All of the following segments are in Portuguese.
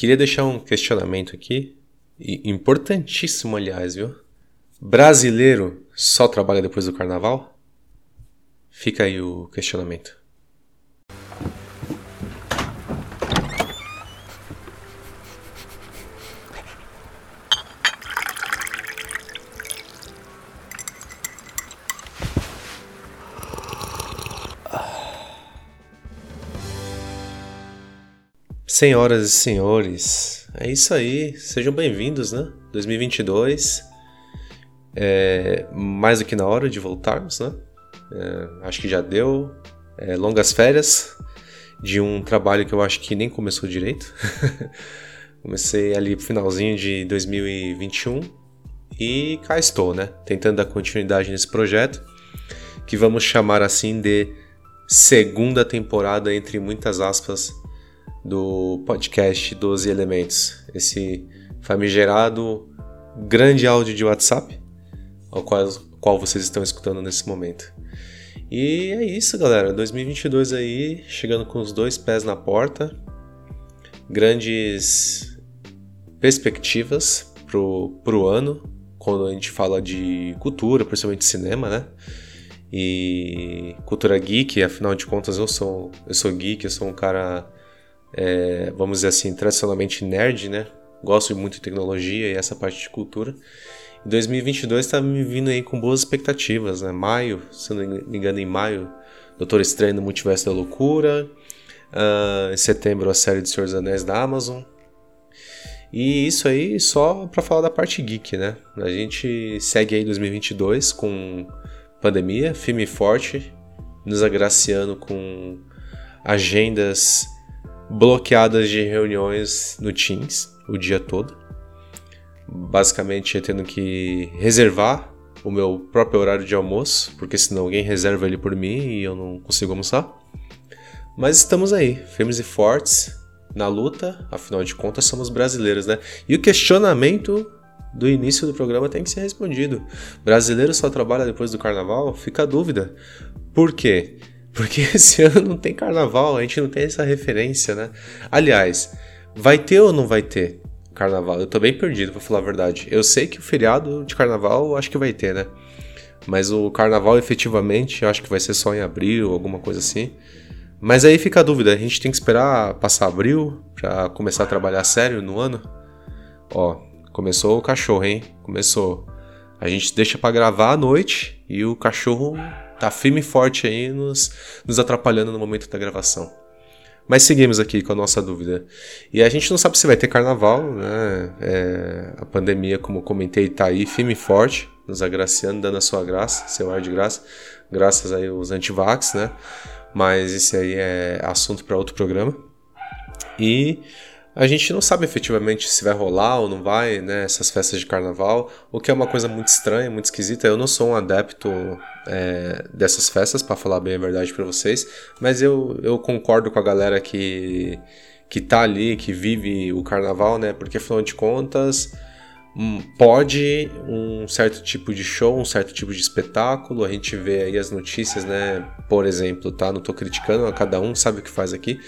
Queria deixar um questionamento aqui, importantíssimo, aliás, viu? Brasileiro só trabalha depois do carnaval? Fica aí o questionamento. Senhoras e senhores, é isso aí. Sejam bem-vindos, né? 2022. É mais do que na hora de voltarmos, né? É, acho que já deu é, longas férias de um trabalho que eu acho que nem começou direito. Comecei ali pro finalzinho de 2021 e cá estou, né? Tentando dar continuidade nesse projeto que vamos chamar assim de segunda temporada entre muitas aspas do podcast 12 Elementos, esse famigerado grande áudio de WhatsApp, ao qual, qual vocês estão escutando nesse momento. E é isso, galera. 2022 aí, chegando com os dois pés na porta. Grandes perspectivas pro, pro ano, quando a gente fala de cultura, principalmente cinema, né? E cultura geek, afinal de contas eu sou, eu sou geek, eu sou um cara é, vamos dizer assim, tradicionalmente nerd, né? Gosto muito de tecnologia e essa parte de cultura. E 2022 está me vindo aí com boas expectativas, né? Maio, se não me engano, em maio, Doutor Estranho no Multiverso da Loucura. Uh, em setembro, a série de Senhor dos Anéis da Amazon. E isso aí só para falar da parte geek, né? A gente segue aí 2022 com pandemia, filme forte, nos agraciando com agendas bloqueadas de reuniões no Teams o dia todo. Basicamente, tendo que reservar o meu próprio horário de almoço, porque senão alguém reserva ele por mim e eu não consigo almoçar. Mas estamos aí, firmes e fortes na luta, afinal de contas somos brasileiros, né? E o questionamento do início do programa tem que ser respondido. Brasileiro só trabalha depois do carnaval? Fica a dúvida. Por quê? Porque esse ano não tem carnaval, a gente não tem essa referência, né? Aliás, vai ter ou não vai ter carnaval? Eu tô bem perdido, pra falar a verdade. Eu sei que o feriado de carnaval acho que vai ter, né? Mas o carnaval efetivamente acho que vai ser só em abril, alguma coisa assim. Mas aí fica a dúvida, a gente tem que esperar passar abril para começar a trabalhar sério no ano? Ó, começou o cachorro, hein? Começou. A gente deixa para gravar à noite e o cachorro tá firme e forte aí nos, nos atrapalhando no momento da gravação. Mas seguimos aqui com a nossa dúvida. E a gente não sabe se vai ter carnaval, né? É, a pandemia, como comentei, tá aí firme e forte, nos agraciando, dando a sua graça, seu ar de graça, graças aí aos antivax, né? Mas esse aí é assunto para outro programa. E a gente não sabe efetivamente se vai rolar ou não vai, né, essas festas de carnaval, o que é uma coisa muito estranha, muito esquisita. Eu não sou um adepto é, dessas festas, para falar bem a verdade para vocês, mas eu, eu concordo com a galera que, que tá ali, que vive o carnaval, né, porque afinal de contas pode um certo tipo de show, um certo tipo de espetáculo. A gente vê aí as notícias, né? Por exemplo, tá? Não tô criticando, cada um sabe o que faz aqui,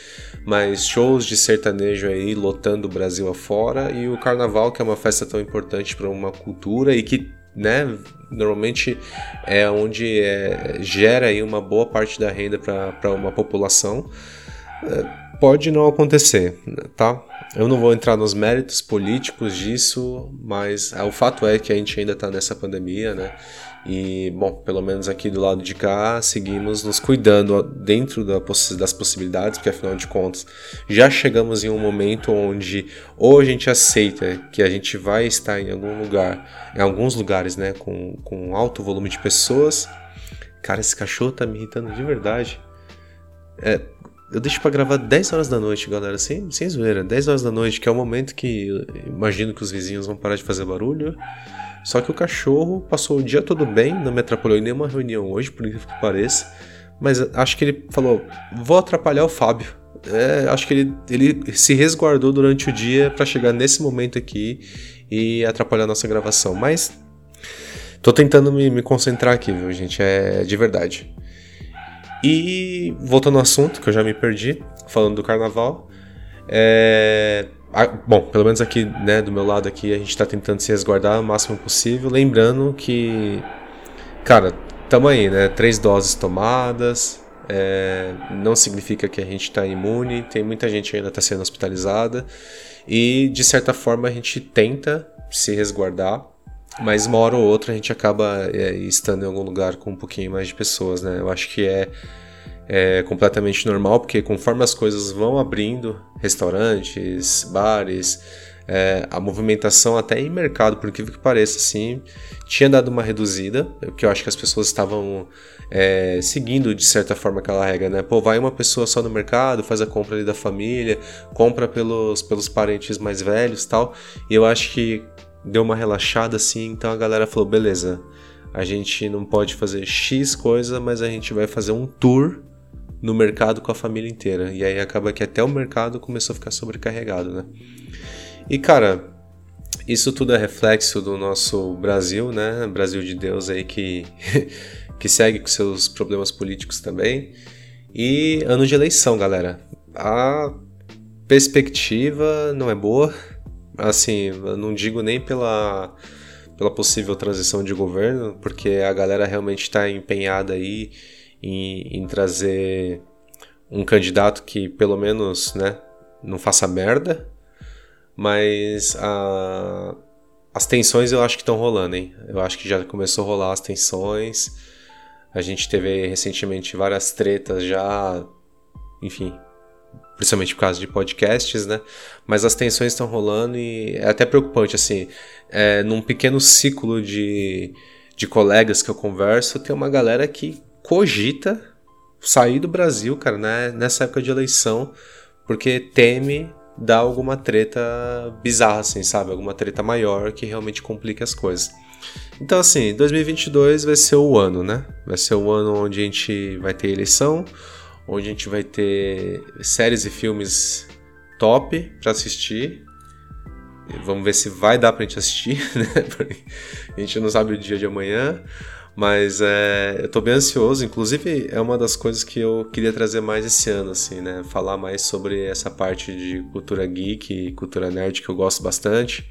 mas shows de sertanejo aí lotando o Brasil afora e o carnaval, que é uma festa tão importante para uma cultura e que, né, normalmente é onde é, gera aí uma boa parte da renda para uma população. É, pode não acontecer, tá? Eu não vou entrar nos méritos políticos disso, mas é, o fato é que a gente ainda está nessa pandemia, né? E, bom, pelo menos aqui do lado de cá, seguimos nos cuidando dentro das possibilidades, porque afinal de contas já chegamos em um momento onde ou a gente aceita que a gente vai estar em algum lugar, em alguns lugares, né, com, com alto volume de pessoas. Cara, esse cachorro tá me irritando de verdade. É, eu deixo para gravar 10 horas da noite, galera, sem, sem zoeira. 10 horas da noite, que é o momento que imagino que os vizinhos vão parar de fazer barulho. Só que o cachorro passou o dia todo bem, não me atrapalhou em nenhuma reunião hoje, por incrível que pareça. Mas acho que ele falou: vou atrapalhar o Fábio. É, acho que ele, ele se resguardou durante o dia para chegar nesse momento aqui e atrapalhar a nossa gravação. Mas tô tentando me, me concentrar aqui, viu, gente? É de verdade. E voltando ao assunto, que eu já me perdi, falando do carnaval, é... bom, pelo menos aqui, né, do meu lado aqui, a gente está tentando se resguardar o máximo possível, lembrando que, cara, tamo aí, né, três doses tomadas, é, não significa que a gente está imune, tem muita gente ainda está sendo hospitalizada e, de certa forma, a gente tenta se resguardar, mas uma hora ou outra a gente acaba é, estando em algum lugar com um pouquinho mais de pessoas, né, eu acho que é é completamente normal, porque conforme as coisas vão abrindo, restaurantes, bares, é, a movimentação até em mercado, por incrível que pareça, assim, tinha dado uma reduzida, porque eu acho que as pessoas estavam é, seguindo de certa forma aquela regra, né? Pô, vai uma pessoa só no mercado, faz a compra ali da família, compra pelos, pelos parentes mais velhos tal, e eu acho que deu uma relaxada assim, então a galera falou, beleza, a gente não pode fazer X coisa, mas a gente vai fazer um tour no mercado com a família inteira. E aí acaba que até o mercado começou a ficar sobrecarregado, né? E cara, isso tudo é reflexo do nosso Brasil, né? Brasil de Deus aí que, que segue com seus problemas políticos também. E ano de eleição, galera. A perspectiva não é boa. Assim, eu não digo nem pela, pela possível transição de governo, porque a galera realmente está empenhada aí em, em trazer um candidato que pelo menos né, não faça merda, mas a, as tensões eu acho que estão rolando, hein? Eu acho que já começou a rolar as tensões. A gente teve recentemente várias tretas já, enfim, principalmente por causa de podcasts, né? Mas as tensões estão rolando e é até preocupante, assim, é, num pequeno ciclo de, de colegas que eu converso, tem uma galera que cogita sair do Brasil, cara, né, nessa época de eleição, porque teme dar alguma treta bizarra, assim, sabe? Alguma treta maior que realmente complique as coisas. Então, assim, 2022 vai ser o ano, né? Vai ser o ano onde a gente vai ter eleição, onde a gente vai ter séries e filmes top para assistir. Vamos ver se vai dar pra gente assistir, né? a gente não sabe o dia de amanhã. Mas é, eu tô bem ansioso, inclusive é uma das coisas que eu queria trazer mais esse ano, assim, né? Falar mais sobre essa parte de cultura geek e cultura nerd que eu gosto bastante.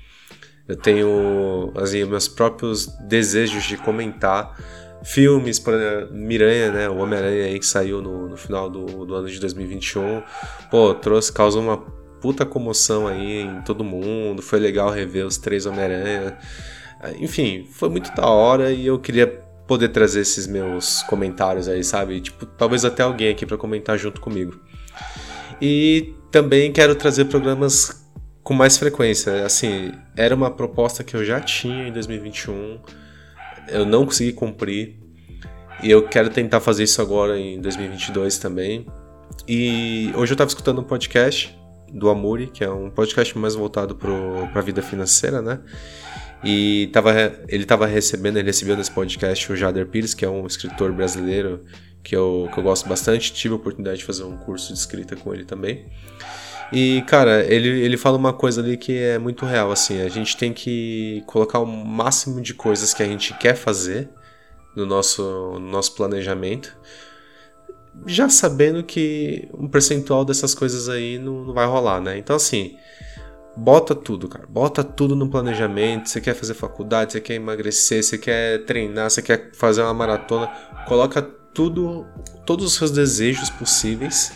Eu tenho, assim, meus próprios desejos de comentar filmes, por Miranha, né? O Homem-Aranha aí que saiu no, no final do, do ano de 2021. Pô, trouxe, causou uma puta comoção aí em todo mundo. Foi legal rever os três Homem-Aranha. Enfim, foi muito da hora e eu queria poder trazer esses meus comentários aí, sabe? Tipo, talvez até alguém aqui para comentar junto comigo. E também quero trazer programas com mais frequência. Assim, era uma proposta que eu já tinha em 2021, eu não consegui cumprir. E eu quero tentar fazer isso agora em 2022 também. E hoje eu estava escutando um podcast do Amuri, que é um podcast mais voltado para a vida financeira, né? E tava, ele estava recebendo, ele recebeu nesse podcast o Jader Pires, que é um escritor brasileiro que eu, que eu gosto bastante. Tive a oportunidade de fazer um curso de escrita com ele também. E, cara, ele, ele fala uma coisa ali que é muito real, assim. A gente tem que colocar o máximo de coisas que a gente quer fazer no nosso, no nosso planejamento, já sabendo que um percentual dessas coisas aí não, não vai rolar, né? Então, assim, Bota tudo, cara. Bota tudo no planejamento. Você quer fazer faculdade, você quer emagrecer, você quer treinar, você quer fazer uma maratona. Coloca tudo, todos os seus desejos possíveis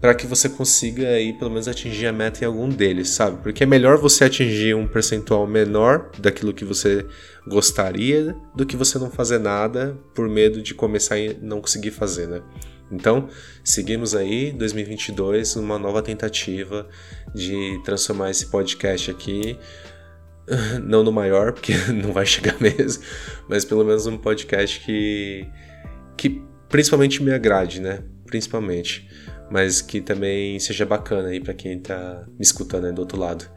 para que você consiga aí pelo menos atingir a meta em algum deles, sabe? Porque é melhor você atingir um percentual menor daquilo que você gostaria do que você não fazer nada por medo de começar e não conseguir fazer, né? Então, seguimos aí 2022 uma nova tentativa de transformar esse podcast aqui não no maior, porque não vai chegar mesmo, mas pelo menos um podcast que que principalmente me agrade, né? Principalmente, mas que também seja bacana aí para quem tá me escutando aí do outro lado.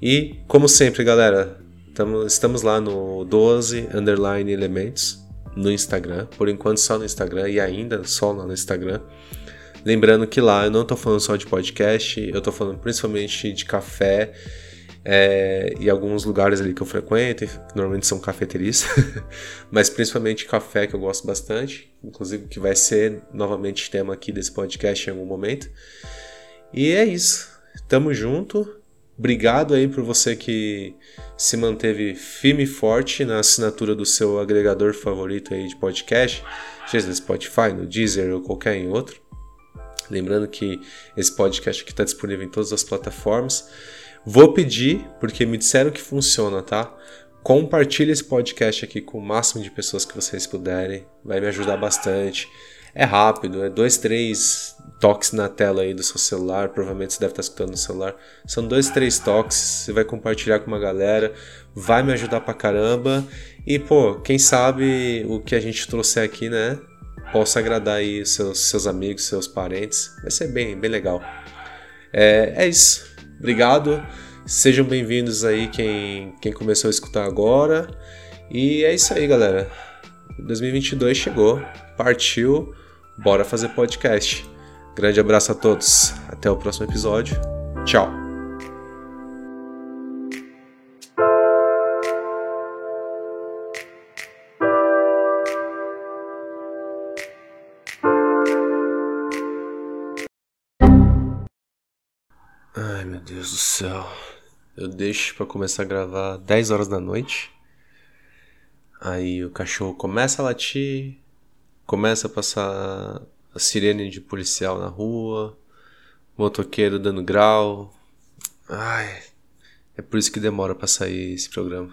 E como sempre, galera, tamo, estamos lá no 12 underline elementos no Instagram, por enquanto só no Instagram e ainda só lá no Instagram. Lembrando que lá eu não estou falando só de podcast, eu estou falando principalmente de café é, e alguns lugares ali que eu frequento, que normalmente são cafeterias, mas principalmente café que eu gosto bastante, inclusive que vai ser novamente tema aqui desse podcast em algum momento. E é isso, tamo junto Obrigado aí por você que se manteve firme e forte na assinatura do seu agregador favorito aí de podcast, seja no Spotify, no Deezer ou qualquer outro. Lembrando que esse podcast aqui está disponível em todas as plataformas. Vou pedir, porque me disseram que funciona, tá? Compartilhe esse podcast aqui com o máximo de pessoas que vocês puderem. Vai me ajudar bastante. É rápido, é dois, três toques na tela aí do seu celular. Provavelmente você deve estar escutando no celular. São dois, três toques. Você vai compartilhar com uma galera. Vai me ajudar pra caramba. E, pô, quem sabe o que a gente trouxe aqui, né? Possa agradar aí seus, seus amigos, seus parentes. Vai ser bem, bem legal. É, é isso. Obrigado. Sejam bem-vindos aí quem, quem começou a escutar agora. E é isso aí, galera. 2022 chegou, partiu. Bora fazer podcast. Grande abraço a todos. Até o próximo episódio. Tchau. Ai meu Deus do céu. Eu deixo para começar a gravar 10 horas da noite. Aí o cachorro começa a latir, começa a passar a sirene de policial na rua, motoqueiro dando grau. Ai, é por isso que demora para sair esse programa.